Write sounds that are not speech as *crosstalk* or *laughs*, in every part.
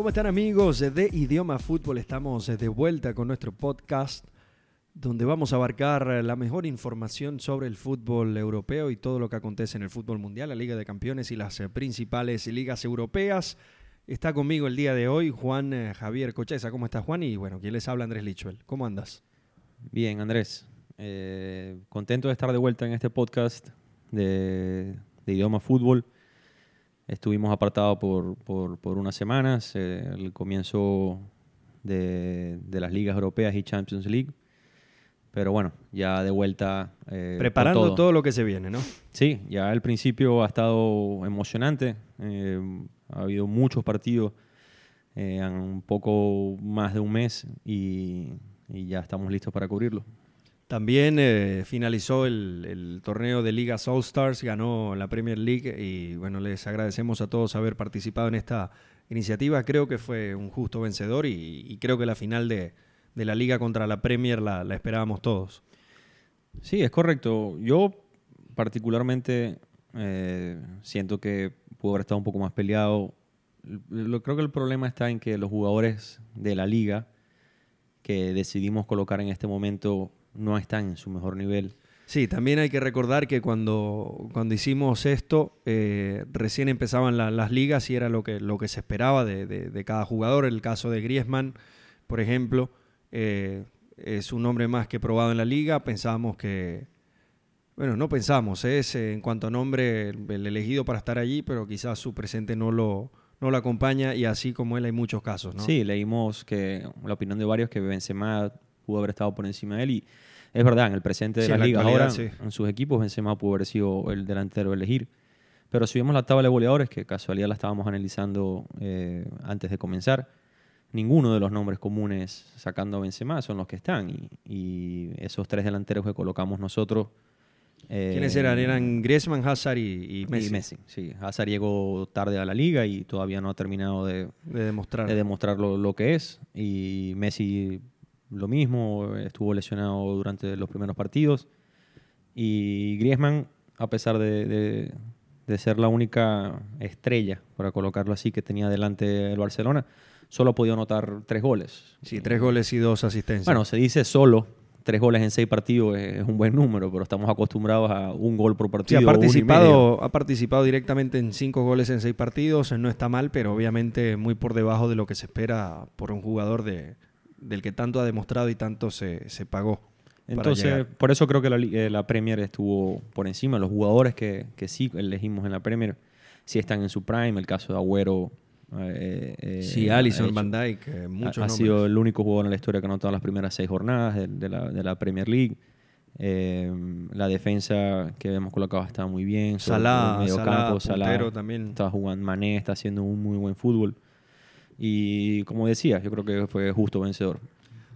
¿Cómo están amigos de Idioma Fútbol? Estamos de vuelta con nuestro podcast donde vamos a abarcar la mejor información sobre el fútbol europeo y todo lo que acontece en el fútbol mundial, la Liga de Campeones y las principales ligas europeas. Está conmigo el día de hoy Juan eh, Javier Cocheza. ¿Cómo estás Juan? Y bueno, ¿quién les habla? Andrés Lichuel. ¿Cómo andas? Bien, Andrés. Eh, contento de estar de vuelta en este podcast de, Idioma Fútbol. Estuvimos apartados por, por, unas semanas, eh, el comienzo de, de, las ligas europeas y Champions League. Pero bueno, ya de vuelta. Eh, Preparando todo. lo que se viene, ¿no? Sí, ya al principio ha estado emocionante. Eh, ha habido muchos partidos en un poco más de un mes y, y ya estamos listos para cubrirlo. También eh, finalizó el, torneo de Ligas All Stars, ganó la Premier League y bueno, les agradecemos a todos haber participado en esta iniciativa. Creo que fue un justo vencedor y, creo que la final de, la liga contra la Premier la, esperábamos todos. Sí, es correcto. Yo particularmente eh, siento que pudo haber estado un poco más peleado. creo que el problema está en que los jugadores de la liga que decidimos colocar en este momento no están en su mejor nivel. Sí, también hay que recordar que cuando, cuando hicimos esto, eh, recién empezaban las ligas y era lo que, lo que se esperaba de, cada jugador. El caso de Griezmann, por ejemplo, eh, es un nombre más que probado en la liga. Pensábamos que, bueno, no pensamos, es eh, en cuanto a nombre el elegido para estar allí, pero quizás su presente no lo, no lo acompaña y así como él hay muchos casos, ¿no? Sí, leímos que la opinión de varios que Benzema pudo haber estado por encima de él. Y es verdad, en el presente de la, liga ahora, en sus equipos, Benzema pudo haber sido el delantero a elegir. Pero si vemos la tabla de goleadores, que casualidad la estábamos analizando eh, antes de comenzar, ninguno de los nombres comunes sacando a Benzema son los que están. Y, esos tres delanteros que colocamos nosotros... Eh, ¿Quiénes eran? Eran Griezmann, Hazard y, Messi. Y Messi, sí. Hazard llegó tarde a la liga y todavía no ha terminado de, demostrar, de demostrar lo, lo, que es. Y Messi lo mismo, estuvo lesionado durante los primeros partidos. Y Griezmann, a pesar de, ser la única estrella, para colocarlo así, que tenía delante el Barcelona, solo ha podido anotar tres goles. Sí, tres goles y dos asistencias. Bueno, se dice solo, tres goles en seis partidos es, un buen número, pero estamos acostumbrados a un gol por partido. Sí, ha participado, ha participado directamente en cinco goles en seis partidos, no está mal, pero obviamente muy por debajo de lo que se espera por un jugador de, del que tanto ha demostrado y tanto se, pagó. Entonces, por eso creo que eh, la, Premier estuvo por encima. Los jugadores que, que, sí elegimos en la Premier sí están en su prime. El caso de Agüero. Eh, eh sí, Alisson, Van muchos Ha, sido el único jugador en la historia que ha anotado las primeras seis jornadas de, la, Premier League. la defensa que hemos colocado está muy bien. Salah, medio campo, Salah también. Está jugando Mané, está haciendo un muy buen fútbol. Y como decía, yo creo que fue justo vencedor.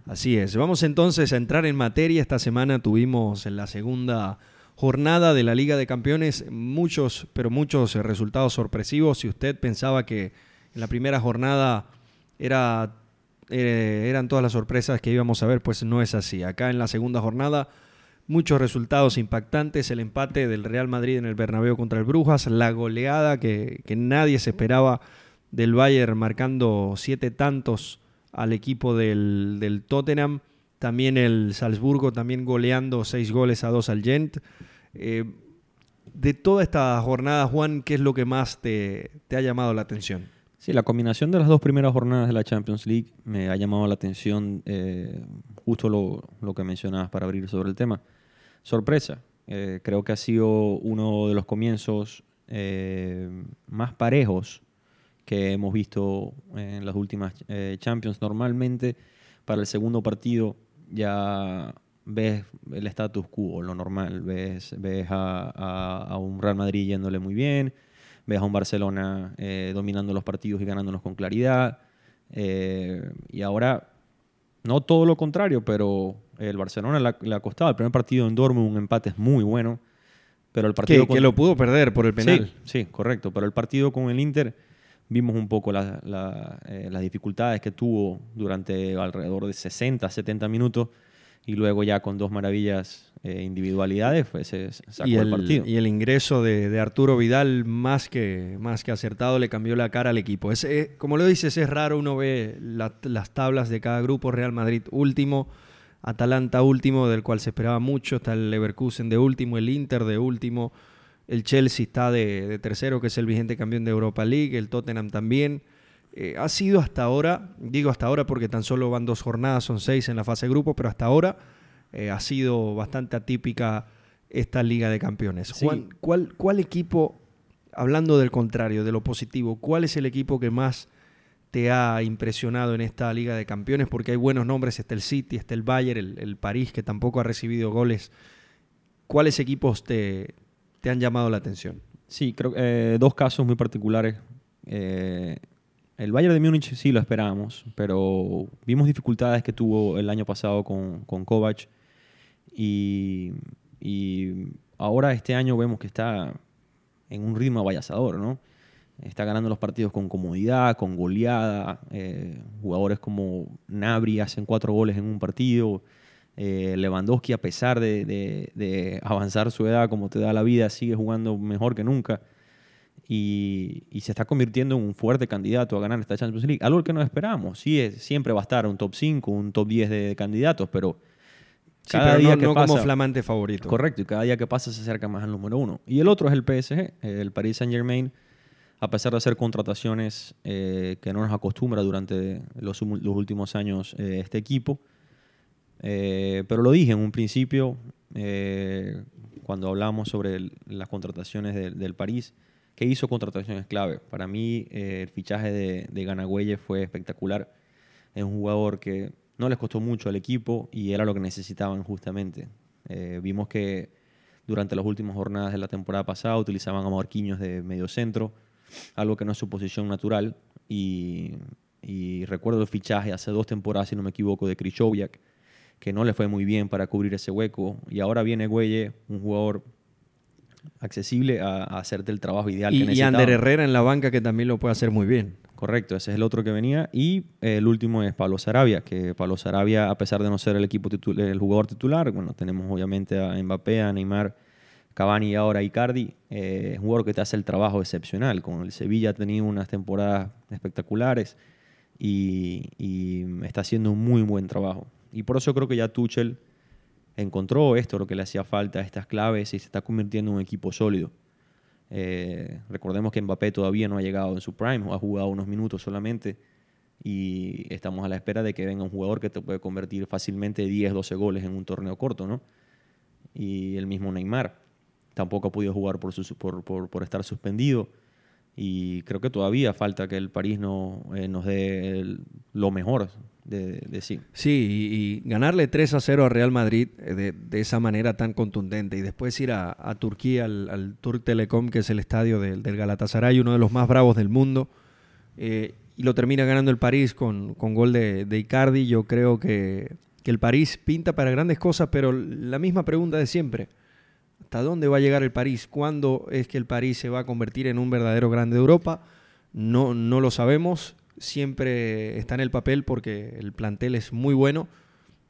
Así es. Vamos entonces a entrar en materia. Esta semana tuvimos en la segunda jornada de la Liga de Campeones muchos, pero muchos resultados sorpresivos. Si usted pensaba que en la primera jornada eh, eran todas las sorpresas que íbamos a ver, pues no es así. Acá en la segunda jornada muchos resultados impactantes, el empate del Real Madrid en el Bernabéu contra el Brujas, la goleada que nadie se esperaba del Bayern marcando siete tantos al equipo del, Tottenham. También el Salzburgo también goleando seis goles a dos al Gent. Eh, de toda esta jornada, Juan, ¿qué es lo que más te, ha llamado la atención? Sí, la combinación de las dos primeras jornadas de la Champions League me ha llamado la atención, eh, justo lo, que mencionabas para abrir sobre el tema. Sorpresa, eh, creo que ha sido uno de los comienzos más parejos que hemos visto en las últimas eh, Champions. Normalmente para el segundo partido ya ves el status quo, lo normal. Ves, ves a, un Real Madrid yéndole muy bien, ves a un Barcelona eh, dominando los partidos y ganándolos con claridad. Eh, y ahora, no todo lo contrario, pero el Barcelona le ha, costado. El primer partido en Dortmund, un empate es muy bueno. Pero el partido que, lo pudo perder por el penal. Sí, sí, correcto. Pero el partido con el Inter Vimos un poco eh, las dificultades que tuvo durante alrededor de 60, 70 minutos y luego ya con dos maravillas eh, individualidades pues se sacó y el, partido. Y el ingreso de, de, Arturo Vidal más que, más que acertado le cambió la cara al equipo. Es, eh, como lo dices, es raro, uno ve la, las tablas de cada grupo, Real Madrid último, Atalanta último, del cual se esperaba mucho, está el Leverkusen de último, el Inter de último, el Chelsea está de, de tercero, que es el vigente campeón de Europa League, el Tottenham también. Eh, ha sido hasta ahora, digo hasta ahora porque tan solo van dos jornadas, son seis en la fase de grupo, pero hasta ahora eh, ha sido bastante atípica esta Liga de Campeones. Sí. Juan, ¿cuál, ¿cuál equipo, hablando del contrario, de lo positivo, cuál es el equipo que más te ha impresionado en esta Liga de Campeones? Porque hay buenos nombres, está el City, está el Bayern, el, el París, que tampoco ha recibido goles. ¿Cuáles equipos te, te han llamado la atención? Sí, creo que eh, dos casos muy particulares. Eh, el Bayern de Múnich sí lo esperábamos, pero vimos dificultades que tuvo el año pasado con, con Kovac y, ahora este año vemos que está en un ritmo avallasador, ¿no? Está ganando los partidos con comodidad, con goleada. Eh, jugadores como Nabri hacen cuatro goles en un partido. Eh, Lewandowski, a pesar de, de, de, avanzar su edad como te da la vida, sigue jugando mejor que nunca. Y, y, se está convirtiendo en un fuerte candidato a ganar esta Champions League. Algo que no esperábamos. Sí, es, siempre va a estar un top 5, un top 10 de, candidatos, pero cada sí, pero día no, que no pasa, como flamante favorito. Correcto, y cada día que pasa se acerca más al número uno. Y el otro es el PSG, el Paris Saint Germain, a pesar de hacer contrataciones eh, que no nos acostumbra durante los, los últimos años eh, este equipo. Eh, pero lo dije en un principio, eh, cuando hablamos sobre el, las contrataciones de, del París, que hizo contrataciones clave. Para mí, eh, el fichaje de, de Ganagüelle fue espectacular. Es un jugador que no les costó mucho al equipo y era lo que necesitaban justamente. Eh, vimos que durante las últimas jornadas de la temporada pasada utilizaban a Marquinhos de medio centro, algo que no es su posición natural. Y, y recuerdo el fichaje hace dos temporadas, si no me equivoco, de Krychowiak, que no le fue muy bien para cubrir ese hueco. Y ahora viene Güelle, un jugador accesible a, a, hacerte el trabajo ideal y, que necesitaba. Y Ander Herrera en la banca que también lo puede hacer muy bien. Correcto, ese es el otro que venía. Y eh, el último es Pablo Sarabia, que Pablo Sarabia, a pesar de no ser el equipo titular, el jugador titular, bueno, tenemos obviamente a Mbappé, a Neymar, Cavani y ahora Icardi, eh, es un jugador que te hace el trabajo excepcional. Con el Sevilla ha tenido unas temporadas espectaculares y, y está haciendo un muy buen trabajo. Y por eso creo que ya Tuchel encontró esto, lo que le hacía falta, estas claves, y se está convirtiendo en un equipo sólido. Eh, recordemos que Mbappé todavía no ha llegado en su prime, ha jugado unos minutos solamente, y estamos a la espera de que venga un jugador que te puede convertir fácilmente 10, 12 goles en un torneo corto, ¿no? Y el mismo Neymar tampoco ha podido jugar por, su, por, por, estar suspendido. Y creo que todavía falta que el París no, eh, nos dé lo mejor de, sí. Sí, y, ganarle 3 a 0 a Real Madrid de, de esa manera tan contundente y después ir a, Turquía, al, al, Turk Telecom, que es el estadio del, del, Galatasaray, uno de los más bravos del mundo, eh, y lo termina ganando el París con, con gol de, de, Icardi. Yo creo que, que el París pinta para grandes cosas, pero la misma pregunta de siempre. ¿Hasta dónde va a llegar el París? ¿Cuándo es que el París se va a convertir en un verdadero grande de Europa? No, no lo sabemos. Siempre está en el papel porque el plantel es muy bueno,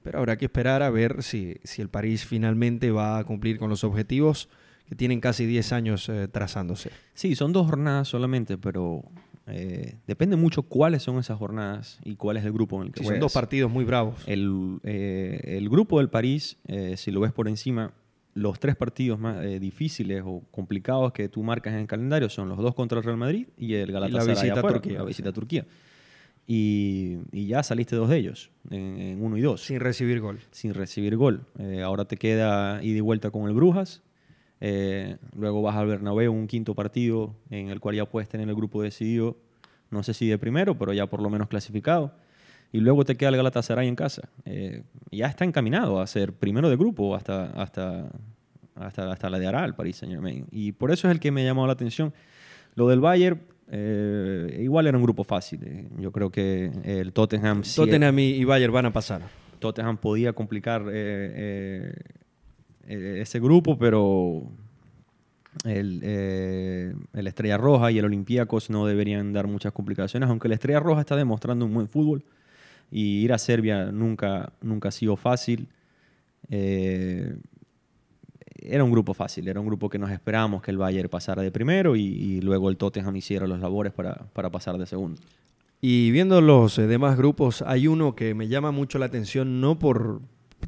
pero habrá que esperar a ver si, si el París finalmente va a cumplir con los objetivos que tienen casi 10 años eh, trazándose. Sí, son dos jornadas solamente, pero eh, depende mucho cuáles son esas jornadas y cuál es el grupo en el que sí, Son dos partidos muy bravos. El, eh, el grupo del París, si lo ves por encima, los tres partidos más eh, difíciles o complicados que tú marcas en el calendario son los dos contra el Real Madrid y el Galatasaray y la visita afuera, a Turquía. La visita a Turquía. Y, y, ya saliste dos de ellos, en, en, uno y dos. Sin recibir gol. Sin recibir gol. Eh, ahora te queda ida y vuelta con el Brujas. Eh, luego vas al Bernabéu, un quinto partido en el cual ya puedes tener el grupo decidido. No sé si de primero, pero ya por lo menos clasificado y luego te queda el Galatasaray en casa. Eh, ya está encaminado a ser primero de grupo hasta, hasta, hasta, hasta la de Aral, París Saint Germain. Y por eso es el que me ha llamado la atención. Lo del Bayern, eh, igual era un grupo fácil. Eh. Yo creo que el Tottenham... Tottenham y Bayern van a pasar. Tottenham podía complicar eh, ese grupo, pero el, eh, el, Estrella Roja y el Olympiacos no deberían dar muchas complicaciones, aunque el Estrella Roja está demostrando un buen fútbol y ir a Serbia nunca, nunca ha sido fácil. Eh, era un grupo fácil, era un grupo que nos esperábamos que el Bayern pasara de primero y, luego el Tottenham hiciera los labores para, para pasar de segundo. Y viendo los eh, demás grupos, hay uno que me llama mucho la atención, no por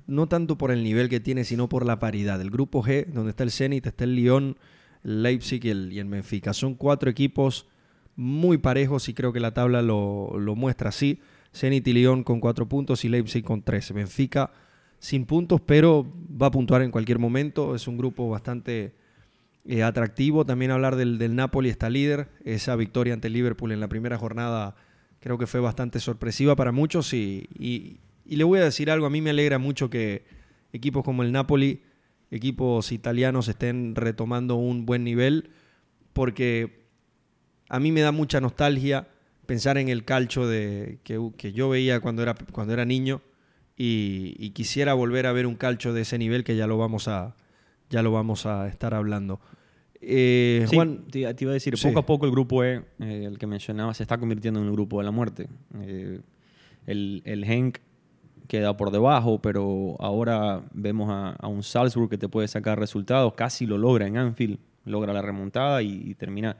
no tanto por el nivel que tiene, sino por la paridad. El grupo G, donde está el Zenit, está el Lyon, el Leipzig y el, y. Son cuatro equipos muy parejos y creo que la tabla lo, lo muestra así. Zenit y Lyon con cuatro puntos y Leipzig con tres. Benfica sin puntos, pero va a puntuar en cualquier momento. Es un grupo bastante eh, atractivo. También hablar del, del, Napoli está líder. Esa victoria ante Liverpool en la primera jornada creo que fue bastante sorpresiva para muchos. Y, y, le voy a decir algo, a mí me alegra mucho que equipos como el Napoli, equipos italianos, estén retomando un buen nivel, porque a mí me da mucha nostalgia pensar en el calcho de, que, que yo veía cuando era, cuando era niño y, quisiera volver a ver un calcho de ese nivel que ya lo vamos a, ya lo vamos a estar hablando. Eh, Juan, te, iba a decir, poco a poco el grupo E, eh, el que mencionaba, se está convirtiendo en un grupo de la muerte. Eh, el, el Henk queda por debajo, pero ahora vemos a, un Salzburg que te puede sacar resultados, casi lo logra en Anfield, logra la remontada y, termina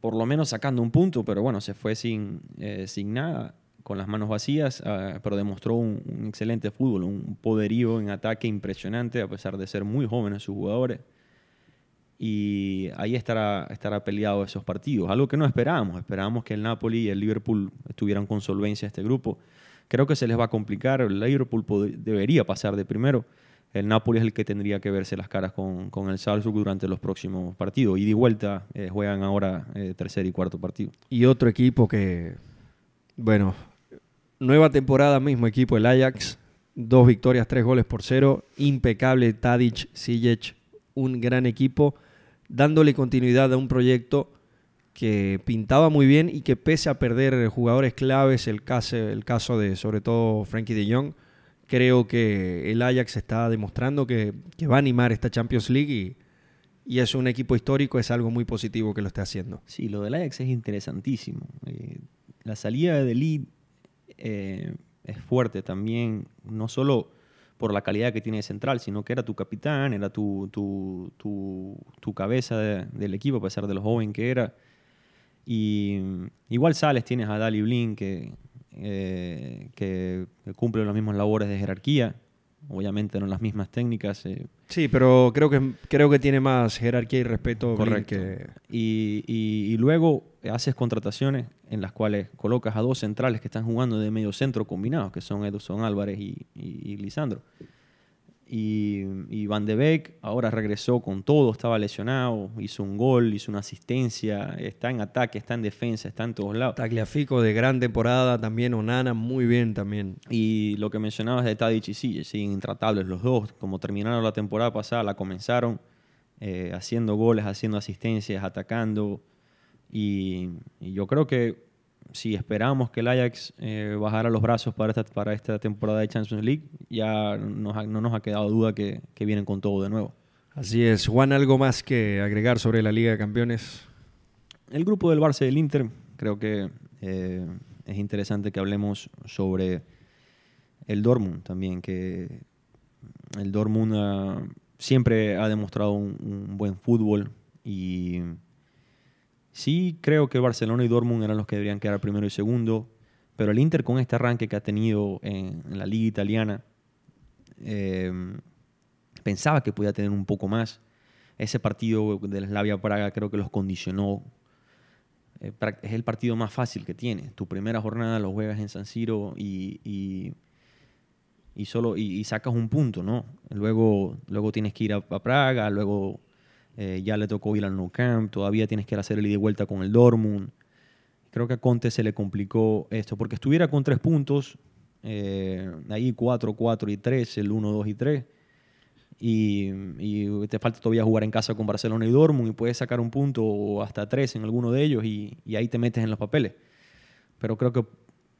por lo menos sacando un punto, pero bueno, se fue sin, sin nada con las manos vacías, ah, pero demostró un, excelente fútbol, un poderío en ataque impresionante, a pesar de ser muy jóvenes sus jugadores. Y ahí estará, estará peleado esos partidos, algo que no esperábamos. Esperábamos que el Napoli y el Liverpool estuvieran con solvencia este grupo. Creo que se les va a complicar. El Liverpool debería pasar de primero. El Napoli es el que tendría que verse las caras con, con el Salzburg durante los próximos partidos. Y de vuelta eh, juegan ahora eh, tercer y cuarto partido. Y otro equipo que, bueno, Nueva temporada, mismo equipo, el Ajax. Dos victorias, tres goles por cero. Impecable Tadic, Sijic, un gran equipo, dándole continuidad a un proyecto que pintaba muy bien y que pese a perder jugadores claves, el caso, el caso de sobre todo Frankie de Jong, creo que el Ajax está demostrando que, va a animar esta Champions League y, y, es un equipo histórico, es algo muy positivo que lo esté haciendo. Sí, lo del Ajax es interesantísimo. Eh, la salida de Lee eh, es fuerte también, no solo por la calidad que tiene central, sino que era tu capitán, era tu, tu, tu, cabeza del equipo, a pesar de lo joven que era. Y igual sales, tienes a Dali Blin, que, eh, que cumple las mismas labores de jerarquía, obviamente no las mismas técnicas. Eh. Sí, pero creo que, creo que tiene más jerarquía y respeto. Correcto. Que... Y, y, luego haces contrataciones en las cuales colocas a dos centrales que están jugando de medio centro combinados, que son Edson Álvarez y, y Lisandro. Y, Van de Beek ahora regresó con todo, estaba lesionado, hizo un gol, hizo una asistencia, está en ataque, está en defensa, está en todos lados. Tagliafico de gran temporada también, Onana muy bien también. Y lo que mencionabas de Tadic y siguen intratables los dos, como terminaron la temporada pasada, la comenzaron eh, haciendo goles, haciendo asistencias, atacando. y yo creo que si esperamos que el Ajax eh, bajara los brazos para esta, para esta temporada de Champions League, ya no nos ha quedado duda que, vienen con todo de nuevo. Así es. Juan, ¿algo más que agregar sobre la Liga de Campeones? El grupo del Barça y del Inter, creo que eh, es interesante que hablemos sobre el Dortmund también, que el Dortmund ah, siempre ha demostrado un buen fútbol y Sí, creo que Barcelona y Dortmund eran los que deberían quedar primero y segundo, pero el Inter con este arranque que ha tenido en, la liga italiana, em, pensaba que podía tener un poco más. Ese partido de la Slavia Praga creo que los condicionó. Eh, es el partido más fácil que tiene. Tu primera jornada lo juegas en San Siro y, y, solo, y, sacas un punto, ¿no? Luego, luego tienes que ir a, a Praga, luego eh, ya le tocó ir al Nou Camp, todavía tienes que hacer el ida y vuelta con el Dortmund. Creo que a Conte se le complicó esto, porque estuviera con tres puntos, eh, ahí 4, 4 y 3, el 1, 2 y 3, y, te falta todavía jugar en casa con Barcelona y Dortmund y puedes sacar un punto o hasta tres en alguno de ellos y, y ahí te metes en los papeles. Pero creo que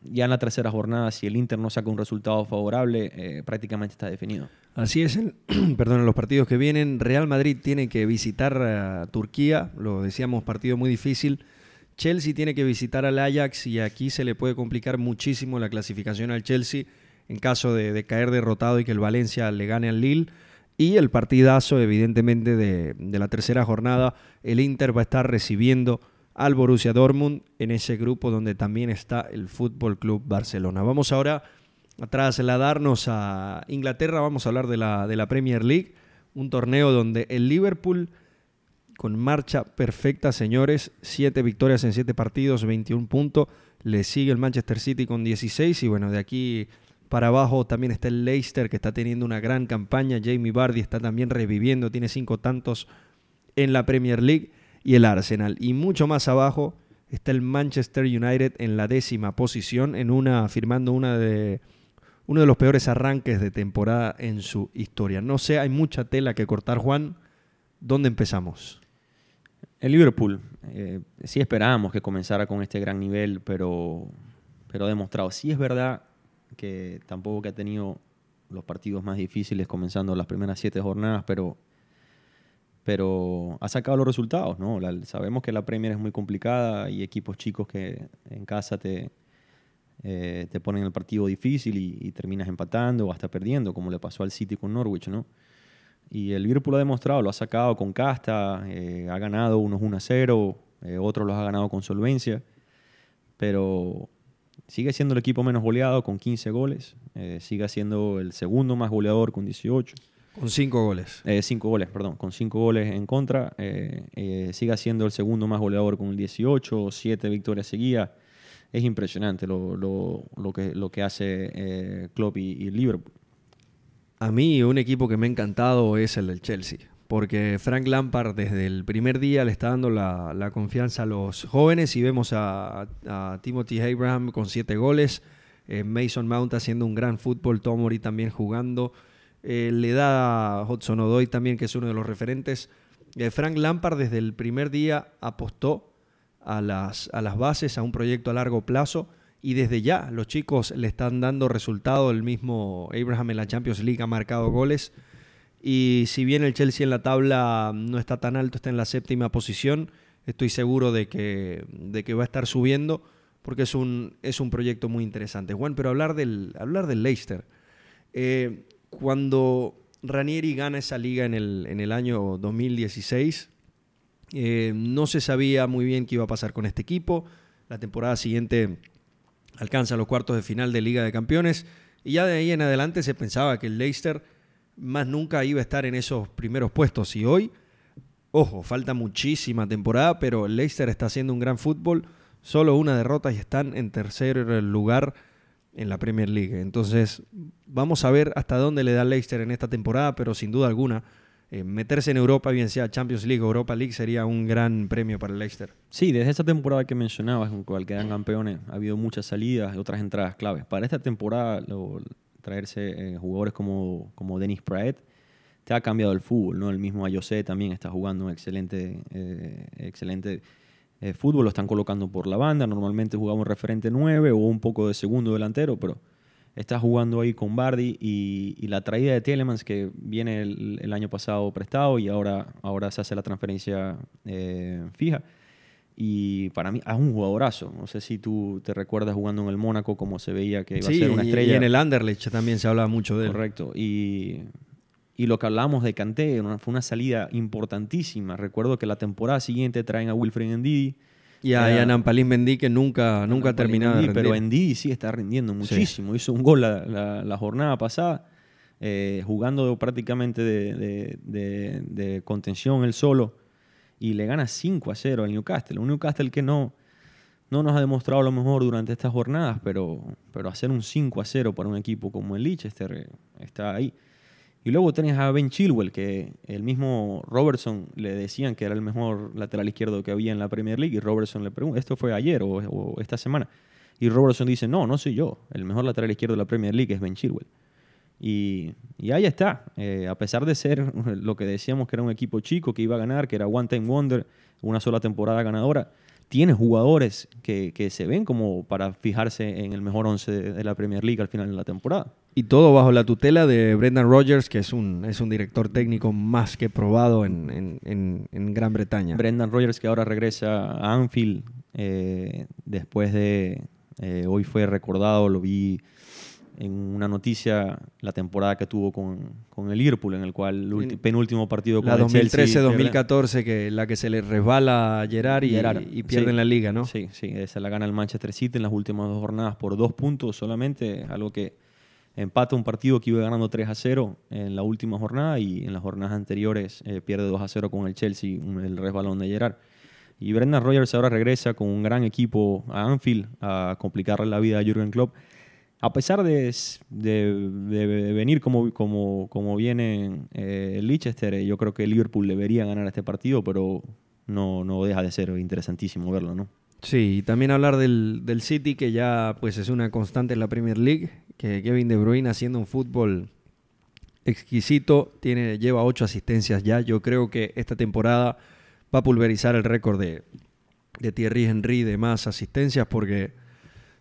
ya en la tercera jornada, si el Inter no saca un resultado favorable, eh, prácticamente está definido. Así es, *clears throat* perdón, en los partidos que vienen, Real Madrid tiene que visitar a Turquía, lo decíamos, partido muy difícil. Chelsea tiene que visitar al Ajax y aquí se le puede complicar muchísimo la clasificación al Chelsea. en caso de, caer derrotado y que el Valencia le gane al Lille. Y el partidazo, evidentemente, de, de la tercera jornada, el Inter va a estar recibiendo al Borussia Dortmund en ese grupo donde también está el Fútbol Club Barcelona. Vamos ahora a trasladarnos a Inglaterra, vamos a hablar de la, de la Premier League, un torneo donde el Liverpool con marcha perfecta, señores, siete victorias en siete partidos, 21 puntos, le sigue el Manchester City con 16 y bueno, de aquí para abajo también está el Leicester que está teniendo una gran campaña, Jamie Vardy está también reviviendo, tiene cinco tantos en la Premier League y el Arsenal. Y mucho más abajo está el Manchester United en la décima posición, en una, firmando una de, uno de los peores arranques de temporada en su historia. No sé, hay mucha tela que cortar, Juan. ¿Dónde empezamos? El Liverpool. Eh, sí esperábamos que comenzara con este gran nivel, pero, pero ha demostrado. Sí es verdad que tampoco ha tenido los partidos más difíciles comenzando las primeras siete jornadas, pero pero ha sacado los resultados, ¿no? sabemos que la Premier es muy complicada y equipos chicos que en casa te, eh, te ponen el partido difícil y, terminas empatando o hasta perdiendo, como le pasó al City con Norwich, ¿no? Y el Liverpool ha demostrado, lo ha sacado con casta, eh, ha ganado unos 1 0, eh, otros los ha ganado con solvencia, pero sigue siendo el equipo menos goleado con 15 goles, sigue siendo el segundo más goleador con 18 con cinco goles. Eh, cinco goles, perdón. Con cinco goles en contra. Eh, eh, sigue siendo el segundo más goleador con el 18, siete victorias seguidas. Es impresionante lo, lo, que, lo que hace eh, Klopp y, Liverpool. A mí un equipo que me ha encantado es el del Chelsea. Porque Frank Lampard desde el primer día le está dando la, confianza a los jóvenes y vemos a, Timothy Abraham con siete goles. Mason Mount haciendo un gran fútbol. Tomori también jugando. Eh, le da a Hudson Odoy también, que es uno de los referentes. Eh, Frank Lampard desde el primer día apostó a las, a las bases, a un proyecto a largo plazo, y desde ya los chicos le están dando resultado. El mismo Abraham en la Champions League ha marcado goles. Y si bien el Chelsea en la tabla no está tan alto, está en la séptima posición, estoy seguro de que, de que va a estar subiendo porque es un, es un proyecto muy interesante. Juan, pero hablar del, hablar del Leicester. Eh, cuando Ranieri gana esa liga en el, en el año 2016, eh, no se sabía muy bien qué iba a pasar con este equipo. La temporada siguiente alcanza los cuartos de final de Liga de Campeones y ya de ahí en adelante se pensaba que el Leicester más nunca iba a estar en esos primeros puestos. Y hoy, ojo, falta muchísima temporada, pero el Leicester está haciendo un gran fútbol. Solo una derrota y están en tercer lugar en la Premier League. Entonces, vamos a ver hasta dónde le da Leicester en esta temporada, pero sin duda alguna, eh, meterse en Europa, bien sea Champions League o Europa League, sería un gran premio para el Leicester. Sí, desde esta temporada que mencionabas, con cual quedan campeones, ha habido muchas salidas y otras entradas claves. Para esta temporada, traerse eh, jugadores como, como Dennis Praet te ha cambiado el fútbol, ¿no? El mismo Ayose también está jugando un excelente, eh, excelente fútbol lo están colocando por la banda. Normalmente jugamos referente 9 o un poco de segundo delantero, pero está jugando ahí con Bardi y, la traída de Telemans que viene el, año pasado prestado y ahora, ahora se hace la transferencia eh, fija. Y para mí es un jugadorazo. No sé si tú te recuerdas jugando en el Mónaco como se veía que iba a ser una estrella. Y en el Anderlecht también se habla mucho de él. Correcto. Y y lo que hablamos de Kanté fue una salida importantísima. Recuerdo que la temporada siguiente traen a Wilfred Ndidi. Y a, a Nampalín Mendy que nunca, nunca ha terminado de Pero Ndidi sí está rindiendo muchísimo. Hizo un gol la, jornada pasada, eh, jugando prácticamente de, de, contención él solo. Y le gana 5 a 0 al Newcastle. Un Newcastle que no, no nos ha demostrado lo mejor durante estas jornadas, pero, pero hacer un 5 a 0 para un equipo como el Leicester eh, está ahí. Y luego tenés a Ben Chilwell, que el mismo Robertson le decían que era el mejor lateral izquierdo que había en la Premier League. Y Robertson le pregunta, ¿esto fue ayer o, esta semana? Y Robertson dice, no, no soy yo. El mejor lateral izquierdo de la Premier League es Ben Chilwell. Y, ahí está. Eh, a pesar de ser lo que decíamos que era un equipo chico, que iba a ganar, que era One Time Wonder, una sola temporada ganadora, tiene jugadores que, se ven como para fijarse en el mejor once de, la Premier League al final de la temporada. Y todo bajo la tutela de Brendan Rodgers, que es un, es un director técnico más que probado en, Gran Bretaña. Brendan Rodgers que ahora regresa a Anfield eh, después de... Eh, hoy fue recordado, lo vi en una noticia la temporada que tuvo con, el Liverpool, en el cual el penúltimo partido con la 2013-2014, que la que se le resbala a Gerard y, y pierden la liga, ¿no? Sí, sí, esa la gana el Manchester City en las últimas dos jornadas por dos puntos solamente, algo que empata un partido que iba ganando 3 a 0 en la última jornada y en las jornadas anteriores eh, pierde 2 a 0 con el Chelsea, el resbalón de Gerard. Y Brendan Rodgers ahora regresa con un gran equipo a Anfield a complicarle la vida a Jürgen Klopp a pesar de, venir como, como, como viene eh, Leicester, eh, yo creo que Liverpool debería ganar este partido, pero no, no deja de ser interesantísimo verlo, ¿no? Sí, y también hablar del, City, que ya pues es una constante en la Premier League, que Kevin De Bruyne haciendo un fútbol exquisito, tiene, lleva ocho asistencias ya. Yo creo que esta temporada va a pulverizar el récord de, de Thierry Henry de más asistencias, porque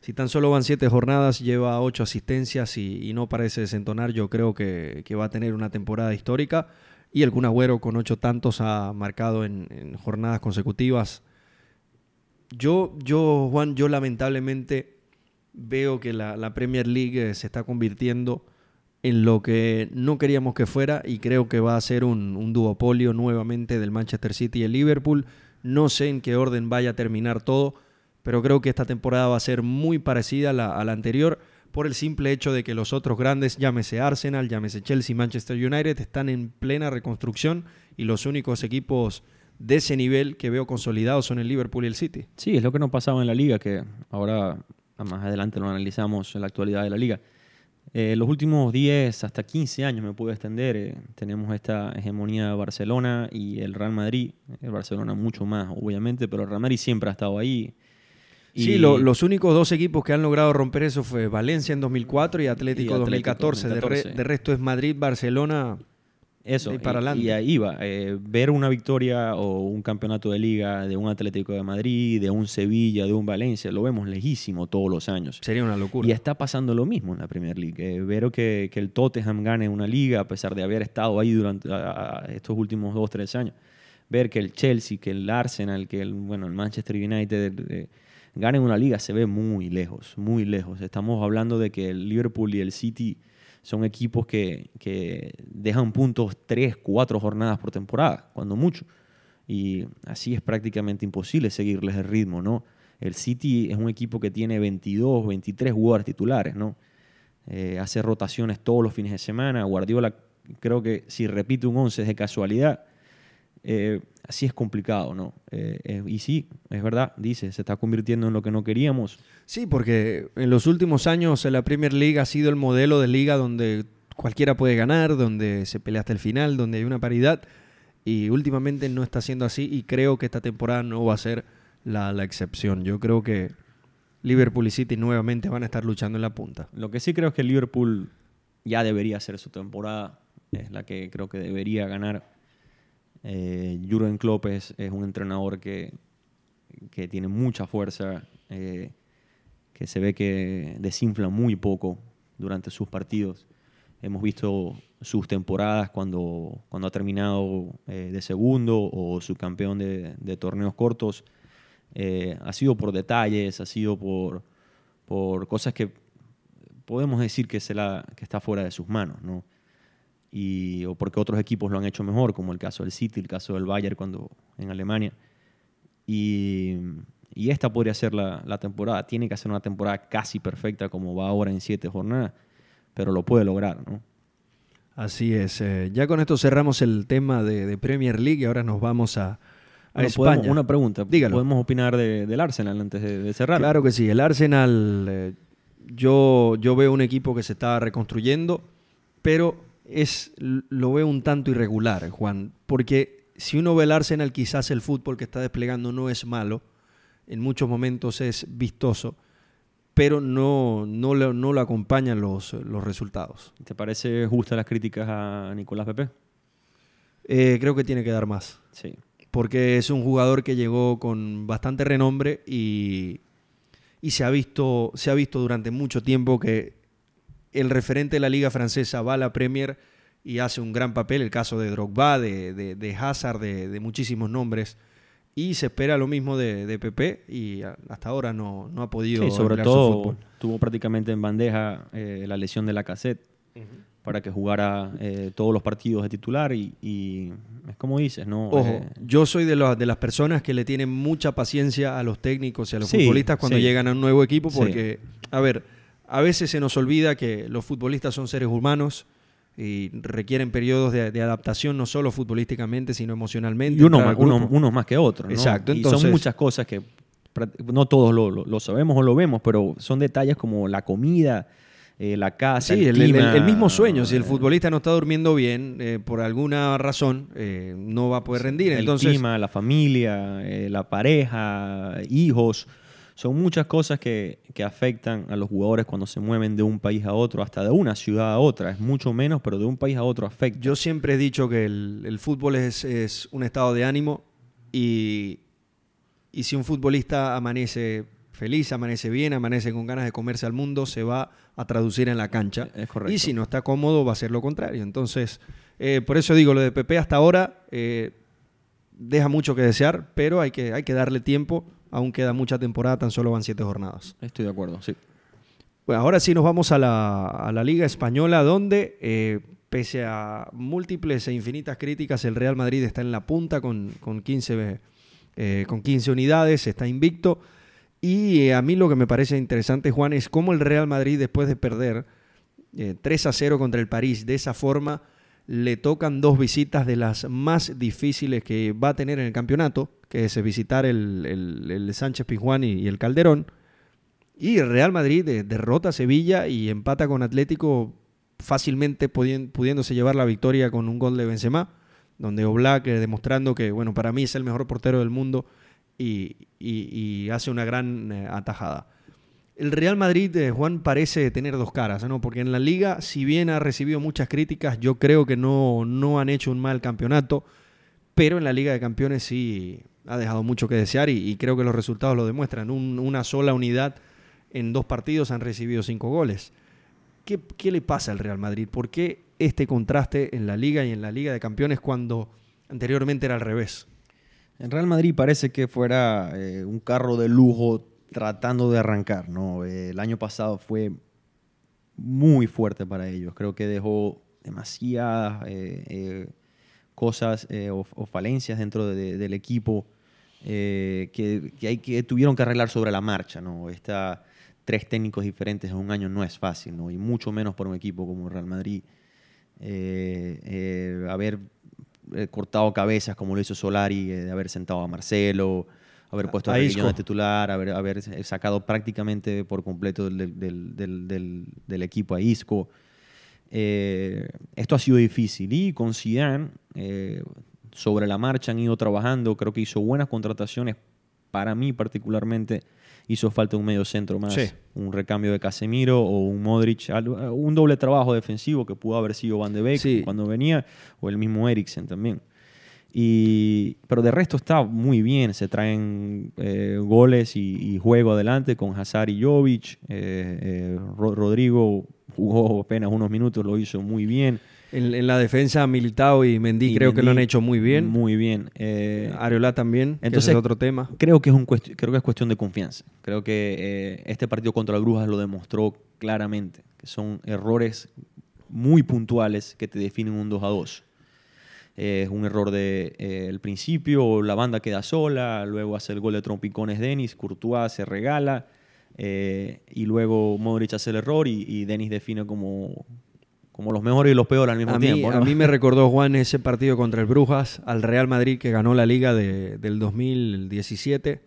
si tan solo van siete jornadas, lleva ocho asistencias y, no parece desentonar, yo creo que, va a tener una temporada histórica. Y el Kun Agüero con ocho tantos ha marcado en, jornadas consecutivas. Yo, yo, Juan, yo lamentablemente veo que la, Premier League se está convirtiendo en lo que no queríamos que fuera y creo que va a ser un, un duopolio nuevamente del Manchester City y el Liverpool. No sé en qué orden vaya a terminar todo pero creo que esta temporada va a ser muy parecida a la, anterior por el simple hecho de que los otros grandes, llámese Arsenal, llámese Chelsea, Manchester United, están en plena reconstrucción y los únicos equipos de ese nivel que veo consolidados son el Liverpool y el City. Sí, es lo que nos pasaba en la liga, que ahora más adelante lo analizamos en la actualidad de la liga. Eh, los últimos 10 hasta 15 años me puedo extender. Eh, tenemos esta hegemonía de Barcelona y el Real Madrid. El Barcelona mucho más, obviamente, pero el Real Madrid siempre ha estado ahí. Sí, los únicos dos equipos que han logrado romper eso fue Valencia en 2004 y Atlético, 2014. De, resto es Madrid, Barcelona. Eso, y, para adelante. y ahí va. Eh, ver una victoria o un campeonato de liga de un Atlético de Madrid, de un Sevilla, de un Valencia, lo vemos lejísimo todos los años. Sería una locura. Y está pasando lo mismo en la Premier League. Eh, ver que, el Tottenham gane una liga, a pesar de haber estado ahí durante estos últimos dos, tres años. Ver que el Chelsea, que el Arsenal, que el, bueno, el Manchester United... Eh, ganen una liga se ve muy lejos, muy lejos. Estamos hablando de que el Liverpool y el City son equipos que, dejan puntos tres, cuatro jornadas por temporada, cuando mucho. Y así es prácticamente imposible seguirles el ritmo, ¿no? El City es un equipo que tiene 22, 23 jugadores titulares, ¿no? Eh, hace rotaciones todos los fines de semana. Guardiola, creo que si repite un 11 es de casualidad. Eh, así es complicado, ¿no? Eh, eh, y sí, es verdad, dice, se está convirtiendo en lo que no queríamos. Sí, porque en los últimos años la Premier League ha sido el modelo de liga donde cualquiera puede ganar, donde se pelea hasta el final, donde hay una paridad. Y últimamente no está siendo así y creo que esta temporada no va a ser la, la excepción. Yo creo que Liverpool y City nuevamente van a estar luchando en la punta. Lo que sí creo es que Liverpool ya debería ser su temporada, es la que creo que debería ganar eh, Jurgen Klopp es, un entrenador que, que, tiene mucha fuerza, eh, que se ve que desinfla muy poco durante sus partidos. Hemos visto sus temporadas cuando, cuando ha terminado eh, de segundo o subcampeón de, torneos cortos. Eh, ha sido por detalles, ha sido por, por cosas que podemos decir que, que está fuera de sus manos. ¿no? Y, o porque otros equipos lo han hecho mejor, como el caso del City, el caso del Bayern cuando, en Alemania. Y, y esta podría ser la, la, temporada. Tiene que ser una temporada casi perfecta como va ahora en siete jornadas, pero lo puede lograr, ¿no? Así es. Eh, ya con esto cerramos el tema de, de, Premier League y ahora nos vamos a, a España. una pregunta. Dígalo. ¿Podemos opinar del Arsenal antes de, cerrar? Claro que sí. El Arsenal, eh, yo, yo veo un equipo que se está reconstruyendo, pero es, lo veo un tanto irregular, Juan, porque si uno ve el Arsenal, quizás el fútbol que está desplegando no es malo, en muchos momentos es vistoso, pero no, no, lo, no lo acompañan los, los resultados. ¿Te parece justa las críticas a Nicolás Pepe? Eh, creo que tiene que dar más. Sí. Porque es un jugador que llegó con bastante renombre y, y se, ha visto, se ha visto durante mucho tiempo que el referente de la liga francesa va a la Premier y hace un gran papel, el caso de Drogba, de, de, Hazard, de, muchísimos nombres, Y se espera lo mismo de, de Pepe y hasta ahora no, no ha podido. Sí, sobre todo tuvo prácticamente en bandeja eh, la lesión de la cassette para que jugara eh, todos los partidos de titular y, es como dices, ¿no? Ojo, eh, yo soy de, de las personas que le tienen mucha paciencia a los técnicos y a los futbolistas cuando llegan a un nuevo equipo porque, a ver, a veces se nos olvida que los futbolistas son seres humanos y requieren periodos de, adaptación no solo futbolísticamente, sino emocionalmente. Y uno, uno, más que otro. Exacto. Entonces, y son muchas cosas que no todos lo, sabemos o lo vemos, pero son detalles como la comida, eh, la casa. Sí, el, el, mismo sueño. Si el futbolista no está durmiendo bien, eh, por alguna razón, eh, no va a poder rendir. El Entonces, clima, la familia, la pareja, hijos. Son muchas cosas que, afectan a los jugadores cuando se mueven de un país a otro, hasta de una ciudad a otra. Es mucho menos, pero de un país a otro afecta. Yo siempre he dicho que el, fútbol es, es, un estado de ánimo y, y si un futbolista amanece feliz, amanece bien, amanece con ganas de comerse al mundo, se va a traducir en la cancha. Es correcto. Y si no está cómodo, va a ser lo contrario. Entonces, eh, por eso digo, lo de Pepe hasta ahora eh, deja mucho que desear, pero hay que, hay que darle tiempo. Aún queda mucha temporada, tan solo van siete jornadas. Estoy de acuerdo, sí. Bueno, ahora sí nos vamos a la, Liga Española, donde, eh, pese a múltiples e infinitas críticas, el Real Madrid está en la punta con, con 15 eh, con 15 unidades, está invicto. Y eh, a mí lo que me parece interesante, Juan, es cómo el Real Madrid, después de perder 3 eh, a 0 contra el París, de esa forma le tocan dos visitas de las más difíciles que va a tener en el campeonato, que es visitar el, Sánchez Pizjuán y, el Calderón. Y el Real Madrid derrota a Sevilla y empata con Atlético fácilmente pudiéndose llevar la victoria con un gol de Benzema donde Oblak eh, demostrando que, bueno, para mí es el mejor portero del mundo y, hace una gran eh, atajada. El Real Madrid, eh, Juan, parece tener dos caras, ¿no? Porque en la liga, si bien ha recibido muchas críticas, yo creo que no, no han hecho un mal campeonato, pero en la Liga de Campeones sí ha dejado mucho que desear y, creo que los resultados lo demuestran. una sola unidad en dos partidos han recibido cinco goles. ¿Qué, ¿Qué, le pasa al Real Madrid? ¿Por qué este contraste en la liga y en la Liga de Campeones cuando anteriormente era al revés. En Real Madrid parece que fuera eh, un carro de lujo tratando de arrancar. ¿no? Eh, el año pasado fue muy fuerte para ellos. Creo que dejó demasiadas eh, cosas o, falencias dentro del equipo que, hay, que tuvieron que arreglar sobre la marcha. ¿no? Esta, tres técnicos diferentes en un año no es fácil, ¿no? y mucho menos para un equipo como Real Madrid. Eh, eh, haber eh, cortado cabezas como lo hizo Solari, de haber sentado a Marcelo, haber puesto a, Reguilón de titular, haber, haber, sacado prácticamente por completo del, del, equipo a Isco. esto ha sido difícil y con Zidane sobre la marcha han ido trabajando, creo que hizo buenas contrataciones para mí particularmente. Hizo falta un medio centro más, un recambio de Casemiro o un Modric, un doble trabajo defensivo que pudo haber sido Van de Beek cuando venía, o el mismo Eriksen también. Y, pero de resto está muy bien, se traen eh, goles y, juego adelante con Hazard y Jovic. Eh, eh, Rodrigo jugó apenas unos minutos, lo hizo muy bien. En, la defensa, Militao y Mendy creo que lo han hecho muy bien. Muy bien. Areola también, entonces, es otro tema. Creo que es, un creo que es cuestión de confianza. Creo que este partido contra el Brujas lo demostró claramente, que son errores muy puntuales que te definen un 2 a 2. Eh, es un error del de, el principio, la banda queda sola, luego hace el gol de trompicones Denis, Courtois se regala, y luego Modric hace el error y, y Denis define como, como los mejores y los peores al mismo tiempo. A mí me *laughs* recordó, Juan, ese partido contra el Brujas, al Real Madrid que ganó la liga del 2017,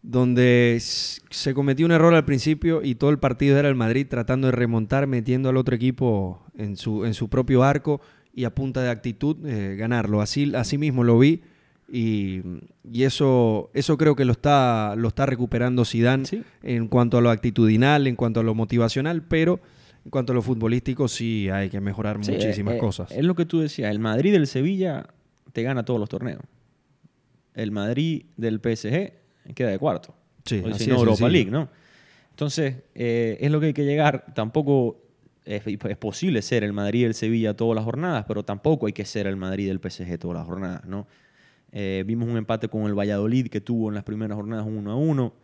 donde se cometió un error al principio y todo el partido era el Madrid tratando de remontar, metiendo al otro equipo en su, en su propio arco y a punta de actitud eh, ganarlo. Así, así mismo lo vi. Y, eso, eso creo que lo está, lo está recuperando Zidane en cuanto a lo actitudinal, en cuanto a lo motivacional, pero en cuanto a lo futbolístico, sí hay que mejorar muchísimas eh, cosas. Es lo que tú decías, el Madrid del Sevilla te gana todos los torneos. El Madrid del PSG queda de cuarto. Sí, así no, Europa League, ¿no? Entonces, eh, es lo que hay que llegar. Tampoco es, posible ser el Madrid del Sevilla todas las jornadas, pero tampoco hay que ser el Madrid del PSG todas las jornadas, ¿no? Eh, vimos un empate con el Valladolid que tuvo en las primeras jornadas 1 a 1,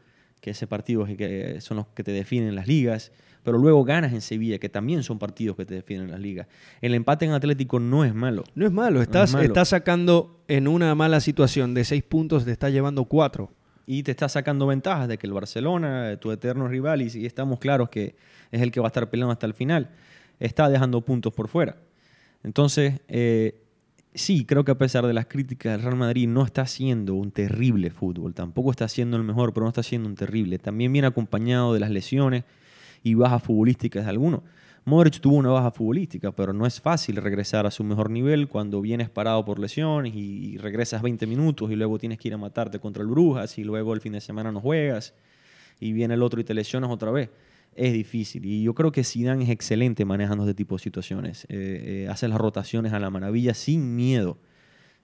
que ese partido es que son los que te definen las ligas. Pero luego ganas en Sevilla, que también son partidos que te definen las ligas. El empate en Atlético no es malo. No es malo, estás, estás sacando en una mala situación de seis puntos, te está llevando cuatro. Y te está sacando ventajas de que el Barcelona, tu eterno rival, y, estamos claros que es el que va a estar peleando hasta el final, está dejando puntos por fuera. Entonces, eh, sí, creo que a pesar de las críticas, el Real Madrid no está haciendo un terrible fútbol. Tampoco está haciendo el mejor, pero no está haciendo un terrible. También viene acompañado de las lesiones y bajas futbolísticas de alguno. Modric tuvo una baja futbolística, pero no es fácil regresar a su mejor nivel cuando vienes parado por lesiones y, regresas 20 minutos y luego tienes que ir a matarte contra el Brujas y luego el fin de semana no juegas y viene el otro y te lesionas otra vez. Es difícil y yo creo que Zidane es excelente manejando este tipo de situaciones. Eh, eh, hace las rotaciones a la maravilla sin miedo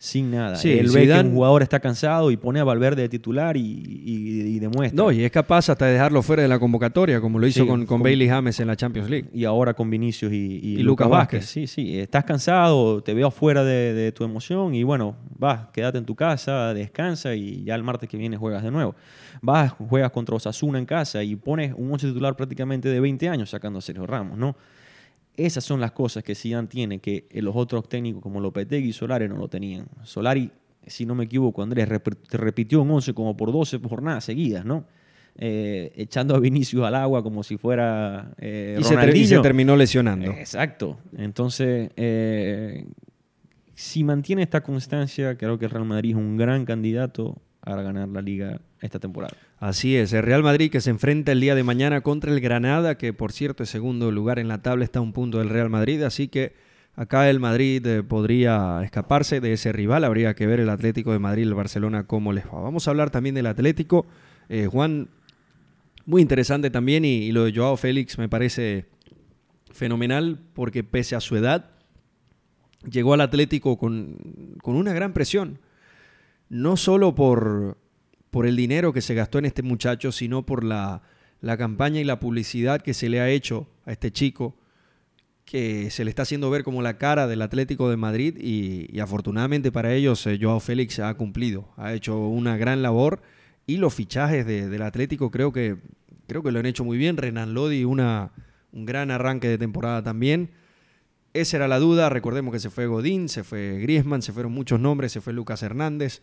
sin nada. Sí, Él ve que un jugador está cansado y pone a Valverde de titular y, demuestra. No, y es capaz hasta de dejarlo fuera de la convocatoria, como lo hizo con, con, Bailey James en la Champions League. Y ahora con Vinicius y, Lucas Vázquez. Sí, sí. Estás cansado, te veo afuera de, tu emoción y bueno, vas, quédate en tu casa, descansa y ya el martes que viene juegas de nuevo. Vas, juegas contra Osasuna en casa y pones un 8 titular prácticamente de 20 años sacando a Sergio Ramos, ¿no? Esas son las cosas que Zidane tiene que los otros técnicos como Lopetegui y Solari no lo tenían. Solari, si no me equivoco, Andrés, repitió un 11 como por 12 jornadas seguidas, ¿no? Eh, echando a Vinicius al agua como si fuera eh, y, se terminó lesionando. exacto. Entonces, eh, si mantiene esta constancia, creo que el Real Madrid es un gran candidato a ganar la liga esta temporada. Así es, el Real Madrid que se enfrenta el día de mañana contra el Granada, que por cierto es segundo lugar en la tabla, está a un punto del Real Madrid, así que acá el Madrid eh, podría escaparse de ese rival, habría que ver el Atlético de Madrid, el Barcelona, cómo les va. Vamos a hablar también del Atlético, eh, Juan, muy interesante también, y, lo de Joao Félix me parece fenomenal, porque pese a su edad, llegó al Atlético con, con una gran presión no solo por, por el dinero que se gastó en este muchacho, sino por la, campaña y la publicidad que se le ha hecho a este chico, que se le está haciendo ver como la cara del Atlético de Madrid y, afortunadamente para ellos eh, Joao Félix ha cumplido, ha hecho una gran labor y los fichajes del Atlético creo que, creo que lo han hecho muy bien. Renan Lodi, una, un gran arranque de temporada también. Esa era la duda, recordemos que se fue Godín, se fue Griezmann, se fueron muchos nombres, se fue Lucas Hernández.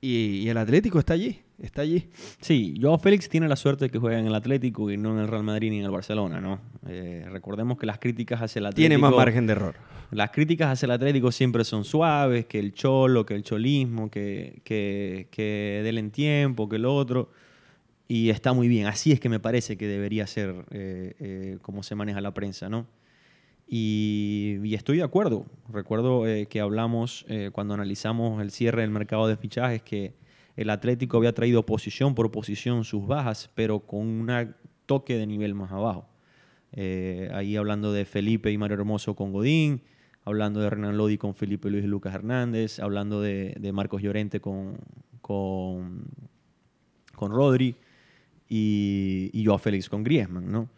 Y, el Atlético está allí, está allí. Sí, Joao Félix tiene la suerte de que juega en el Atlético y no en el Real Madrid ni en el Barcelona, ¿no? Eh, recordemos que las críticas hacia el Atlético... Tiene más margen de error. Las críticas hacia el Atlético siempre son suaves, que el cholo, que el cholismo, que, que, que en tiempo, que el otro. Y está muy bien. Así es que me parece que debería ser eh, eh, como se maneja la prensa, ¿no? Y, estoy de acuerdo. Recuerdo eh, que hablamos eh, cuando analizamos el cierre del mercado de fichajes que el Atlético había traído posición por posición sus bajas, pero con un toque de nivel más abajo. Eh, ahí hablando de Felipe y Mario Hermoso con Godín, hablando de Renan Lodi con Felipe Luis y Lucas Hernández, hablando de, Marcos Llorente con, con, con Rodri y, y Joao Félix con Griezmann, ¿no?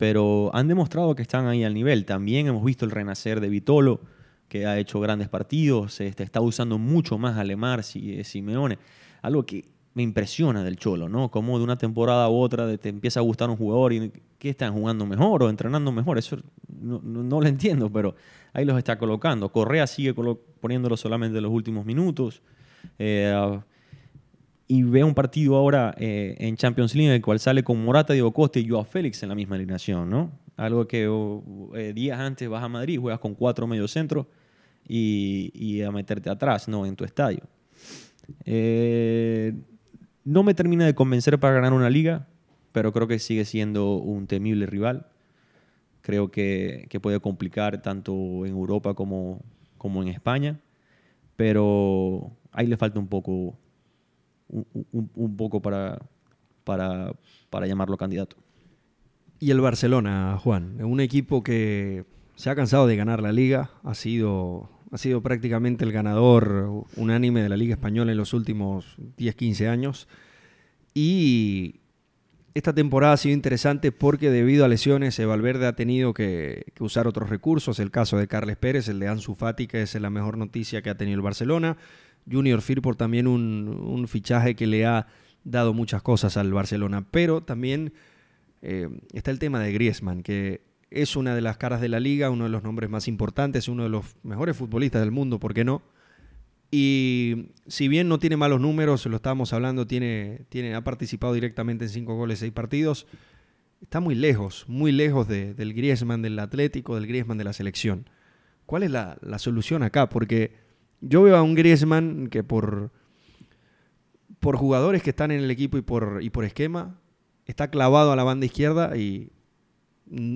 Pero han demostrado que están ahí al nivel. También hemos visto el renacer de Vitolo, que ha hecho grandes partidos, este, está usando mucho más a Lemar, eh, Simeone, algo que me impresiona del Cholo, ¿no? Como de una temporada u otra te empieza a gustar un jugador y ¿qué están jugando mejor o entrenando mejor? Eso no, lo entiendo, pero ahí los está colocando. Correa sigue poniéndolo solamente en los últimos minutos. Eh, y ve un partido ahora eh, en Champions League en el cual sale con Morata, Diego Costa y Joao Félix en la misma alineación, ¿no? Algo que eh, días antes vas a Madrid, juegas con cuatro mediocentros y, y a meterte atrás, ¿no? En tu estadio. Eh, no me termina de convencer para ganar una liga, pero creo que sigue siendo un temible rival. Creo que, que puede complicar tanto en Europa como, como en España, pero ahí le falta un poco un, poco para, para, para llamarlo candidato. Y el Barcelona, Juan, un equipo que se ha cansado de ganar la liga, ha sido, ha sido prácticamente el ganador unánime de la Liga Española en los últimos 10, 15 años. Y esta temporada ha sido interesante porque debido a lesiones, Valverde ha tenido que, que, usar otros recursos. El caso de Carles Pérez, el de Ansu Fati, que es la mejor noticia que ha tenido el Barcelona. Junior Firpo también un, fichaje que le ha dado muchas cosas al Barcelona. Pero también eh, está el tema de Griezmann, que es una de las caras de la liga, uno de los nombres más importantes, uno de los mejores futbolistas del mundo, ¿por qué no? Y si bien no tiene malos números, lo estábamos hablando, tiene, ha participado directamente en cinco goles, seis partidos, está muy lejos, muy lejos del Griezmann del Atlético, del Griezmann de la selección. ¿Cuál es la solución acá? Porque yo veo a un Griezmann que por, por jugadores que están en el equipo y por, y por esquema, está clavado a la banda izquierda y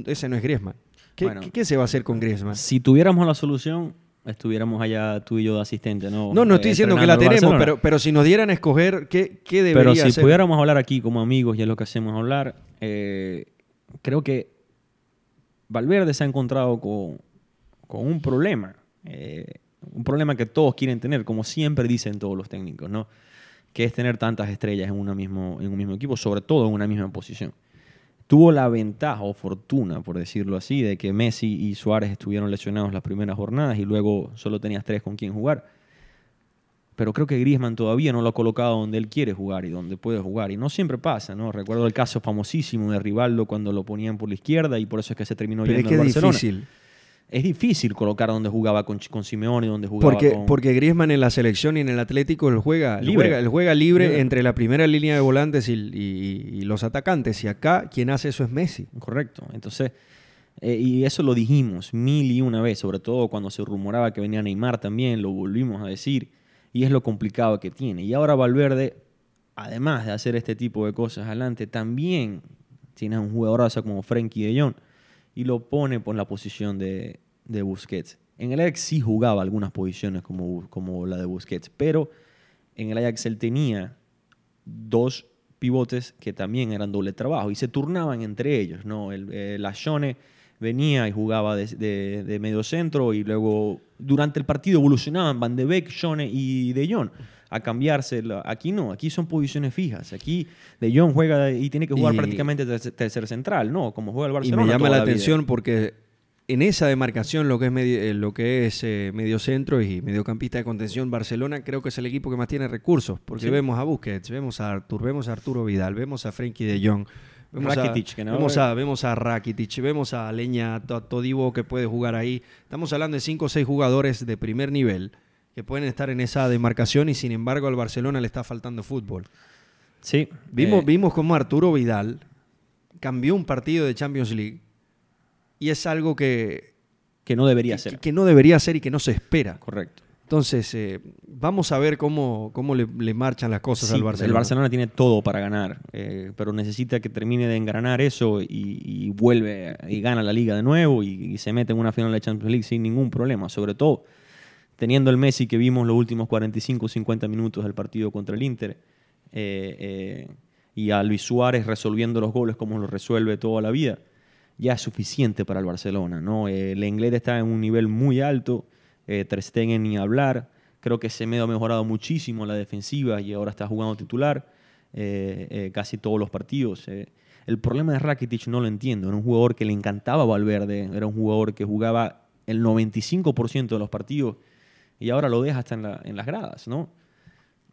ese no es Griezmann. ¿Qué, ¿qué se va a hacer con Griezmann? Si tuviéramos la solución, estuviéramos allá tú y yo de asistente, ¿no? No, no estoy diciendo que la tenemos, pero, pero si nos dieran a escoger, ¿qué, qué debería Pero si pudiéramos hablar aquí como amigos, y es lo que hacemos hablar, eh, creo que Valverde se ha encontrado con, con un problema. Eh, un problema que todos quieren tener, como siempre dicen todos los técnicos, ¿no? Que es tener tantas estrellas en, una mismo, en un mismo equipo, sobre todo en una misma posición tuvo la ventaja o fortuna, por decirlo así, de que Messi y Suárez estuvieron lesionados las primeras jornadas y luego solo tenías tres con quien jugar. Pero creo que Griezmann todavía no lo ha colocado donde él quiere jugar y donde puede jugar. Y no siempre pasa, ¿no? Recuerdo el caso famosísimo de Rivaldo cuando lo ponían por la izquierda y por eso es que se terminó yendo Barcelona. difícil es difícil colocar donde jugaba con, con Simeone, donde jugaba porque, con... Porque Griezmann en la selección y en el Atlético él juega libre, él juega, libre, entre la primera línea de volantes y, los atacantes. Y acá quien hace eso es Messi. Correcto. Entonces, eh, y eso lo dijimos mil y una vez, sobre todo cuando se rumoraba que venía Neymar también, lo volvimos a decir. Y es lo complicado que tiene. Y ahora Valverde, además de hacer este tipo de cosas adelante, también tiene un jugador como Frenkie de Jong y lo pone por la posición de, de Busquets. En el Ajax sí jugaba algunas posiciones como, como la de Busquets, pero en el Ajax él tenía dos pivotes que también eran doble trabajo y se turnaban entre ellos. ¿no? El, Shone venía y jugaba de, de, medio centro y luego durante el partido evolucionaban Van de Beek, Shone y De Jong a cambiarse. Aquí no, aquí son posiciones fijas. Aquí De Jong juega y tiene que jugar prácticamente tercer central, ¿no? Como juega el Barcelona. Y me llama la, atención porque en esa demarcación, lo que es, medio, eh, lo que es eh, mediocentro y mediocampista de contención, Barcelona creo que es el equipo que más tiene recursos, porque vemos a Busquets, vemos a Artur, vemos a Arturo Vidal, vemos a Frenkie de Jong, vemos, Rakitic, a, vemos, a, vemos a Rakitic, vemos a Leña, a Todivo que puede jugar ahí. Estamos hablando de cinco o seis jugadores de primer nivel que pueden estar en esa demarcación y sin embargo al Barcelona le está faltando fútbol. Sí. Vimos, eh, vimos cómo Arturo Vidal cambió un partido de Champions League y es algo que... Que no debería ser. Que, no debería ser y que no se espera. Correcto. Entonces, eh, vamos a ver cómo, cómo le, marchan las cosas al Barcelona. El Barcelona tiene todo para ganar, eh, pero necesita que termine de engranar eso y, vuelve y gana la liga de nuevo y, y, se mete en una final de Champions League sin ningún problema. Sobre todo teniendo el Messi que vimos los últimos 45 o 50 minutos del partido contra el Inter, eh, eh, y a Luis Suárez resolviendo los goles como lo resuelve toda la vida, ya es suficiente para el Barcelona. ¿no? Eh, el inglés está en un nivel muy alto, eh, ni hablar, creo que Semedo ha mejorado muchísimo la defensiva y ahora está jugando titular casi todos los partidos. El problema de Rakitic no lo entiendo. Era un jugador que le encantaba Valverde, era un jugador que jugaba el 95% de los partidos y ahora lo deja hasta en, las gradas, ¿no?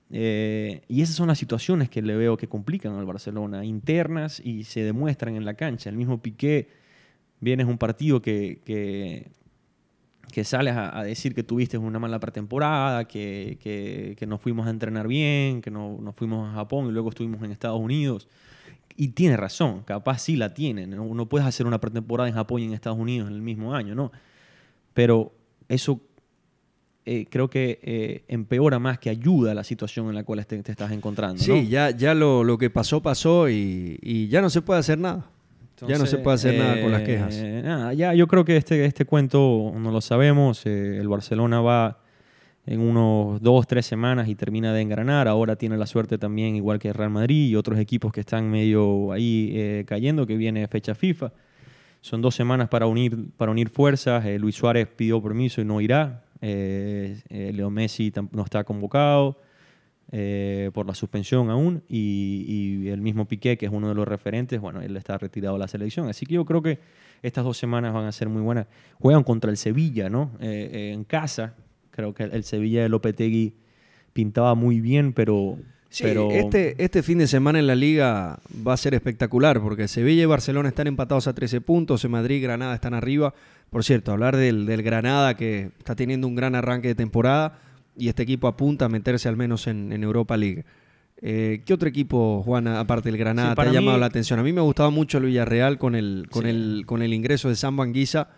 Eh, y esas son las situaciones que le veo que complican al Barcelona, internas y se demuestran en la cancha. El mismo Piqué viene un partido que, que, que sales a, decir que tuviste una mala pretemporada, que, que, que nos fuimos a entrenar bien, que no, nos fuimos a Japón y luego estuvimos en Estados Unidos. Y tiene razón, capaz sí la tiene. ¿no? no puedes hacer una pretemporada en Japón y en Estados Unidos en el mismo año, ¿no? Pero eso eh, creo que eh, empeora más que ayuda la situación en la cual te, estás encontrando. Sí, ya, ya lo, lo, que pasó, pasó y, ya no se puede hacer nada. ya no se puede hacer nada con las quejas. Eh, nada, ya yo creo que este, este cuento no lo sabemos. el Barcelona va en unos dos, tres semanas y termina de engranar. Ahora tiene la suerte también, igual que Real Madrid y otros equipos que están medio ahí cayendo, que viene fecha FIFA. Son dos semanas para unir, para unir fuerzas. Luis Suárez pidió permiso y no irá eh, eh, Leo Messi no está convocado eh, por la suspensión aún y, el mismo Piqué, que es uno de los referentes, bueno, él está retirado de la selección. Así que yo creo que estas dos semanas van a ser muy buenas. Juegan contra el Sevilla, ¿no? en casa, creo que el Sevilla de Lopetegui pintaba muy bien, pero... Sí, pero este, este fin de semana en la liga va a ser espectacular porque Sevilla y Barcelona están empatados a 13 puntos, en Madrid y Granada están arriba. Por cierto, hablar del, del Granada que está teniendo un gran arranque de temporada y este equipo apunta a meterse al menos en, en Europa League. Eh, ¿Qué otro equipo, Juana, aparte del Granada, Sí, te ha llamado mí- la atención? A mí me gustaba mucho el Villarreal con el, con Sí. el, con el ingreso de Sam Banguisa.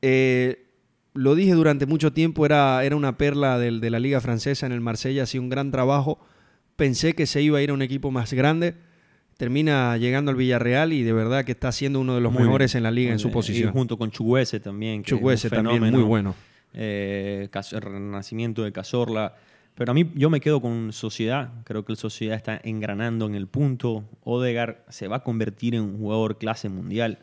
Eh, lo dije durante mucho tiempo, era, era una perla del- de la liga francesa en el Marsella, hacía un gran trabajo. Pensé que se iba a ir a un equipo más grande. Termina llegando al Villarreal y de verdad que está siendo uno de los Muy mejores bien. en la liga en su Eh, posición. Y junto con Chuguese también. Chukwueze también, muy bueno. eh, el renacimiento de Cazorla. Pero a mí yo me quedo con Sociedad. Creo que el Sociedad está engranando en el punto. Odegar se va a convertir en un jugador clase mundial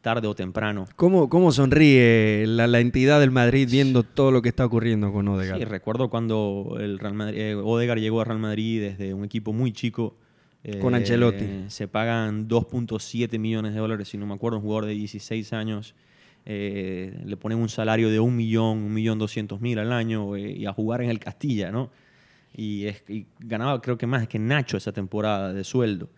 tarde o temprano. ¿Cómo, cómo sonríe la, la entidad del Madrid viendo todo lo que está ocurriendo con Odegaard? Sí, recuerdo cuando el Real Madrid, eh, Odegaard llegó a Real Madrid desde un equipo muy chico. Con Eh, Ancelotti. Se pagan 2.7 millones de dólares, si no me acuerdo, un jugador de 16 años. Eh, le ponen un salario de un millón, un millón doscientos mil al año eh, y a jugar en el Castilla, ¿no? Y, es- y ganaba creo que más que Nacho esa temporada de sueldo.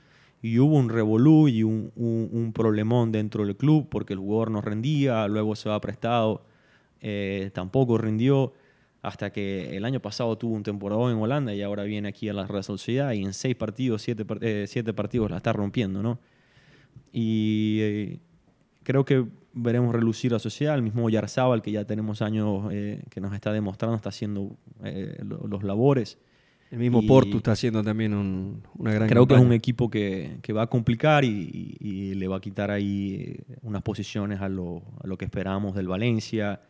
Y hubo un revolú y un, un- un problemón dentro del club porque el jugador no rendía, luego se va prestado, tampoco rindió, hasta que el año pasado tuvo un temporada en Holanda y ahora viene aquí a la Real Sociedad y en seis partidos, siete, eh, siete partidos la está rompiendo, ¿no? Y eh, creo que veremos relucir a Sociedad, el mismo Yarzábal, que ya tenemos años eh, que nos está demostrando, está haciendo lo- los labores. El mismo Y- Porto está haciendo también un- una gran Creo que es un equipo que, que va a complicar y, y- y le va a quitar ahí unas posiciones a lo, a lo que esperamos del Valencia,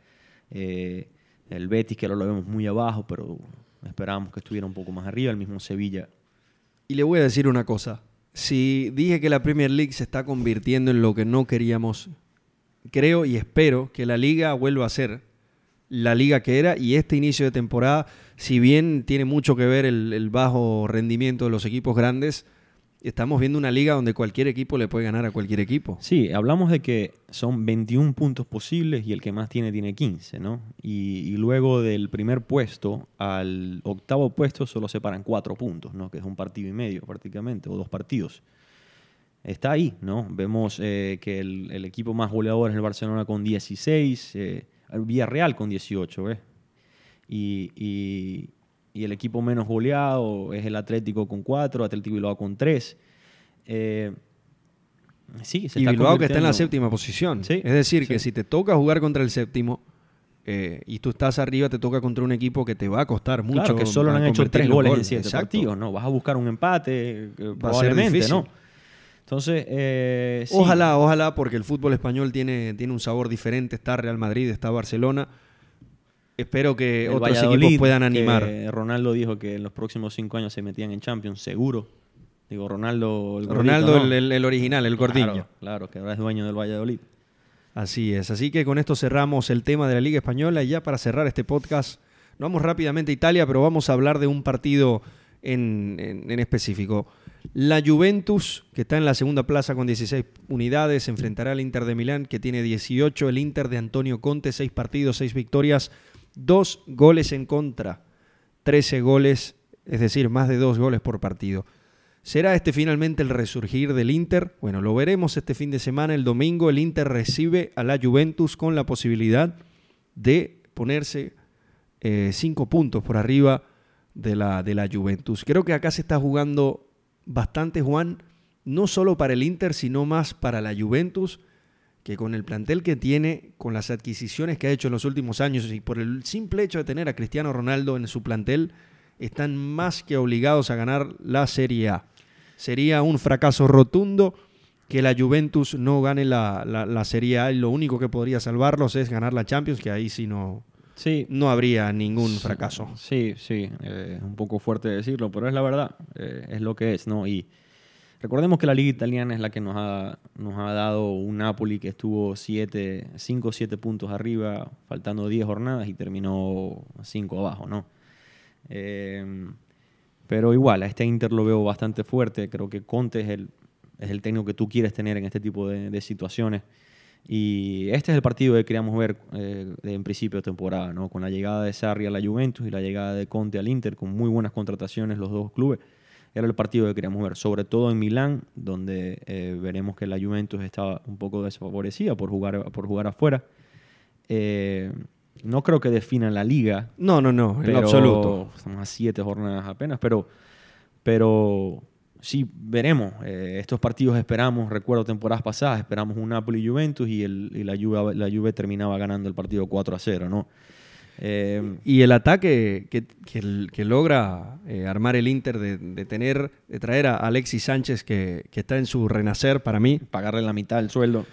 eh, el Betis, que ahora lo vemos muy abajo, pero esperábamos que estuviera un poco más arriba, el mismo Sevilla. Y le voy a decir una cosa. Si dije que la Premier League se está convirtiendo en lo que no queríamos, creo y espero que la liga vuelva a ser la liga que era y este inicio de temporada, si bien tiene mucho que ver el, el bajo rendimiento de los equipos grandes, estamos viendo una liga donde cualquier equipo le puede ganar a cualquier equipo. Sí, hablamos de que son 21 puntos posibles y el que más tiene tiene 15, ¿no? Y, y luego del primer puesto al octavo puesto solo separan 4 puntos, ¿no? Que es un partido y medio prácticamente, o dos partidos. Está ahí, ¿no? Vemos eh, que el, el equipo más goleador es el Barcelona con 16, eh, el Villarreal con 18, ¿ves? Y, y- y el equipo menos goleado es el Atlético con 4, Atlético Bilbao con 3. Eh, sí, se y está Bilbao que está en la séptima posición. Sí, es decir, que si te toca jugar contra el séptimo eh, y tú estás arriba, te toca contra un equipo que te va a costar mucho. Claro, que solo han hecho tres goles en siete Exacto. partidos, ¿no? Vas a buscar un empate, eh, probablemente. ¿no? Entonces, eh, sí. Ojalá, ojalá, porque el fútbol español tiene, tiene un sabor diferente. Está Real Madrid, está Barcelona. Espero que El otros Valladolid, equipos puedan animar. Ronaldo dijo que en los próximos cinco años se metían en Champions, seguro. Digo, Ronaldo, el gordito, Ronaldo, ¿no? el, el- el original, el gordillo. Claro, claro, que ahora es dueño del Valladolid. Así es. Así que con esto cerramos el tema de la Liga Española. Y ya para cerrar este podcast, vamos rápidamente a Italia, pero vamos a hablar de un partido en, en- en específico. La Juventus, que está en la segunda plaza con 16 unidades, se enfrentará al Inter de Milán, que tiene 18. El Inter de Antonio Conte, 6 partidos, 6 victorias, 2 goles en contra, 13 goles, es decir, más de 2 goles por partido. ¿Será este finalmente el resurgir del Inter? Bueno, lo veremos este fin de semana. El domingo el Inter recibe a la Juventus con la posibilidad de ponerse 5 puntos por arriba de la, de la Juventus. Creo que acá se está jugando bastante, Juan, no solo para el Inter, sino más para la Juventus, que con el plantel que tiene, con las adquisiciones que ha hecho en los últimos años y por el simple hecho de tener a Cristiano Ronaldo en su plantel, están más que obligados a ganar la Serie A. Sería un fracaso rotundo que la Juventus no gane la, la- la Serie A y lo único que podría salvarlos es ganar la Champions, que ahí sí no, Sí, no habría ningún fracaso. Sí, sí, eh, un poco fuerte decirlo, pero es la verdad, eh, es lo que es, ¿no? Y recordemos que la liga italiana es la que nos ha, nos ha dado un Napoli que estuvo 5 o 7 puntos arriba, faltando 10 jornadas y terminó 5 abajo, ¿no? Eh, pero igual, a este Inter lo veo bastante fuerte, creo que Conte es el, es el técnico que tú quieres tener en este tipo de, de situaciones. Y este es el partido que queríamos ver eh, en principio de temporada, ¿no? Con la llegada de Sarri a la Juventus y la llegada de Conte al Inter, con muy buenas contrataciones los dos clubes. Era el partido que queríamos ver, sobre todo en Milán, donde eh, veremos que la Juventus estaba un poco desfavorecida por jugar, por jugar afuera. Eh, no creo que definan la liga. No, no, no, en absoluto. Estamos a siete jornadas apenas, pero, pero sí veremos. Eh, estos partidos esperamos, recuerdo temporadas pasadas, esperamos un Napoli-Juventus y, y la, Juve, la Juve terminaba ganando el partido 4 a 0, ¿no? Eh, y el ataque que, que, logra eh, armar el Inter de, tener, de traer a Alexis Sánchez, que, que, está en su renacer para mí. Pagarle la mitad del sueldo.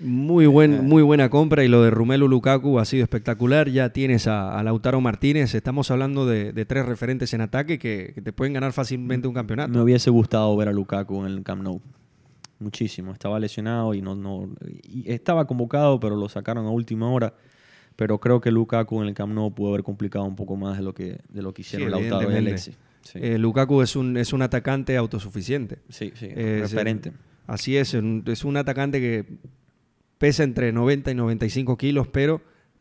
Muy, buen, eh. muy buena compra y lo de Rumelu Lukaku ha sido espectacular. Ya tienes a, Lautaro Martínez. Estamos hablando de, tres referentes en ataque que, te pueden ganar fácilmente un campeonato. Me hubiese gustado ver a Lukaku en el Camp Nou. Muchísimo. Estaba lesionado y no, no estaba convocado, pero lo sacaron a última hora. Pero creo que Lukaku en el Camp Nou pudo haber complicado un poco más de lo que, de lo que hicieron Lautaro y Alexis. Eh, Lukaku es un, es un atacante autosuficiente. Sí, sí, referente. Así es, es un atacante que pesa entre 90 y 95 kilos, pero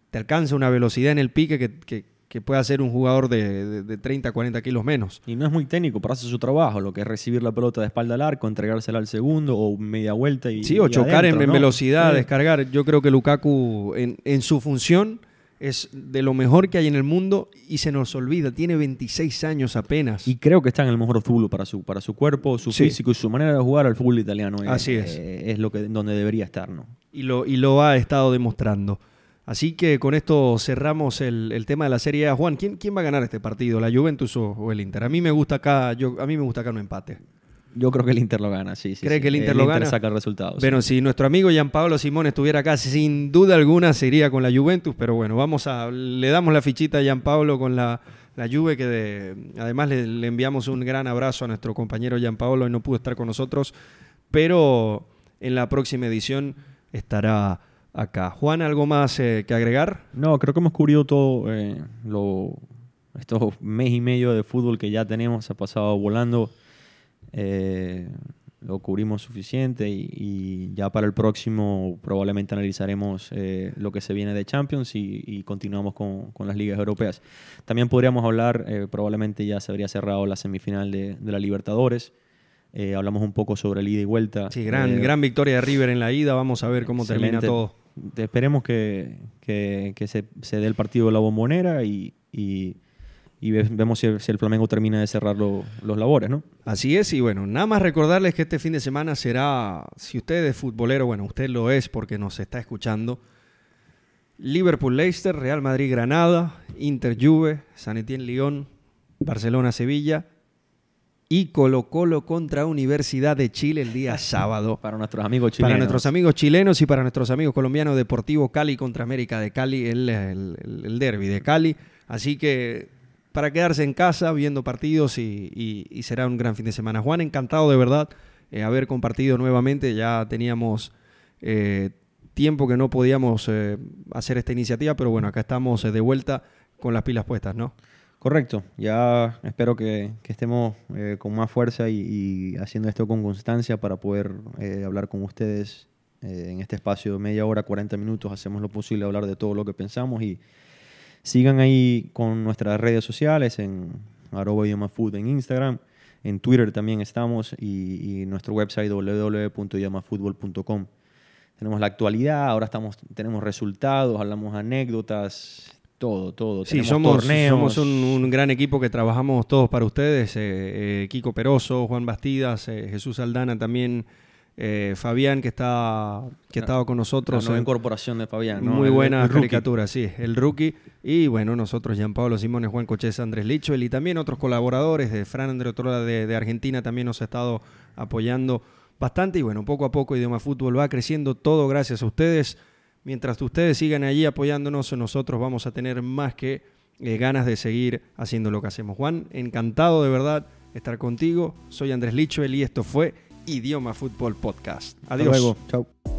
te alcanza una velocidad en el pique que, que, puede hacer un jugador de, de, 30, 40 kilos menos. Y no es muy técnico, pero hace su trabajo, lo que es recibir la pelota de espalda al arco, entregársela al segundo o media vuelta y. Sí, o chocar en, velocidad, descargar. Yo creo que Lukaku en, en su función es de lo mejor que hay en el mundo y se nos olvida, tiene 26 años apenas. Y creo que está en el mejor fútbol para su, para su cuerpo, su físico y su manera de jugar al fútbol italiano. Así es. Eh, es lo que, donde debería estar, ¿no? Y lo, y lo ha estado demostrando. Así que con esto cerramos el, tema de la Serie A. Juan, ¿quién, ¿quién va a ganar este partido? ¿La Juventus o, el Inter? A mí me gusta acá, yo, a mí me gusta acá un empate. Yo creo que el Inter lo gana, sí. sí ¿Cree que el Inter lo Inter gana? saca resultados. Bueno, si nuestro amigo Gianpaolo Simón estuviera acá, sin duda alguna se iría con la Juventus, pero bueno, vamos a, le damos la fichita a Gianpaolo con la, la Juve, que además le, enviamos un gran abrazo a nuestro compañero Gianpaolo y no pudo estar con nosotros, pero en la próxima edición estará acá. Juan, ¿algo más eh, que agregar? No, creo que hemos cubierto todo eh, lo, estos mes y medio de fútbol que ya tenemos, ha pasado volando. Eh, lo cubrimos suficiente y, ya para el próximo probablemente analizaremos lo que se viene de Champions y, continuamos con, las ligas europeas. También podríamos hablar, probablemente ya se habría cerrado la semifinal de, la Libertadores. Hablamos un poco sobre el ida y vuelta. Sí, gran, gran victoria de River en la ida. Vamos a ver cómo termina todo. Esperemos que, se, se, dé el partido de la bombonera y y vemos si, el Flamengo termina de cerrar los labores, ¿no? Así es, y bueno, nada más recordarles que este fin de semana será, si usted es futbolero, bueno, usted lo es porque nos está escuchando, Liverpool-Leicester, Real Madrid-Granada, Inter-Juve, San Etienne-Lyon, Barcelona-Sevilla y Colo-Colo contra Universidad de Chile el día *laughs* sábado. Para nuestros amigos chilenos. Para nuestros amigos chilenos y para nuestros amigos colombianos, Deportivo Cali contra América de Cali, el, el, el derby de Cali. Así que para quedarse en casa viendo partidos y, será un gran fin de semana. Juan, encantado de verdad eh, haber compartido nuevamente. Ya teníamos eh, tiempo que no podíamos eh, hacer esta iniciativa, pero bueno, acá estamos de vuelta con las pilas puestas, ¿no? Correcto, ya espero que, estemos con más fuerza y, haciendo esto con constancia para poder hablar con ustedes en este espacio de media hora, 40 minutos. Hacemos lo posible hablar de todo lo que pensamos y Sigan ahí con nuestras redes sociales en arroba en Instagram. En Twitter también estamos y, nuestro website www.idiomafutbol.com. Tenemos la actualidad, ahora estamos, tenemos resultados, hablamos anécdotas, todo, todo. Sí, somos, somos un, gran equipo que trabajamos todos para ustedes. Eh, eh, Kiko Peroso, Juan Bastidas, eh, Jesús Aldana también eh, Fabián, que está que con nosotros. La nueva incorporación de Fabián. Muy buena caricatura, sí, el rookie. Y bueno, nosotros, Jean Pablo Simones, Juan Cocheza, Andrés Lichel y también otros colaboradores de Fran André Otrola de, de, Argentina también nos ha estado apoyando bastante. Y bueno, poco a poco Idioma Fútbol va creciendo todo gracias a ustedes. Mientras ustedes sigan allí apoyándonos, nosotros vamos a tener más que eh, ganas de seguir haciendo lo que hacemos. Juan, encantado de verdad estar contigo. Soy Andrés Lichel y esto fue Idioma Fútbol Podcast. Adiós. luego. Chao.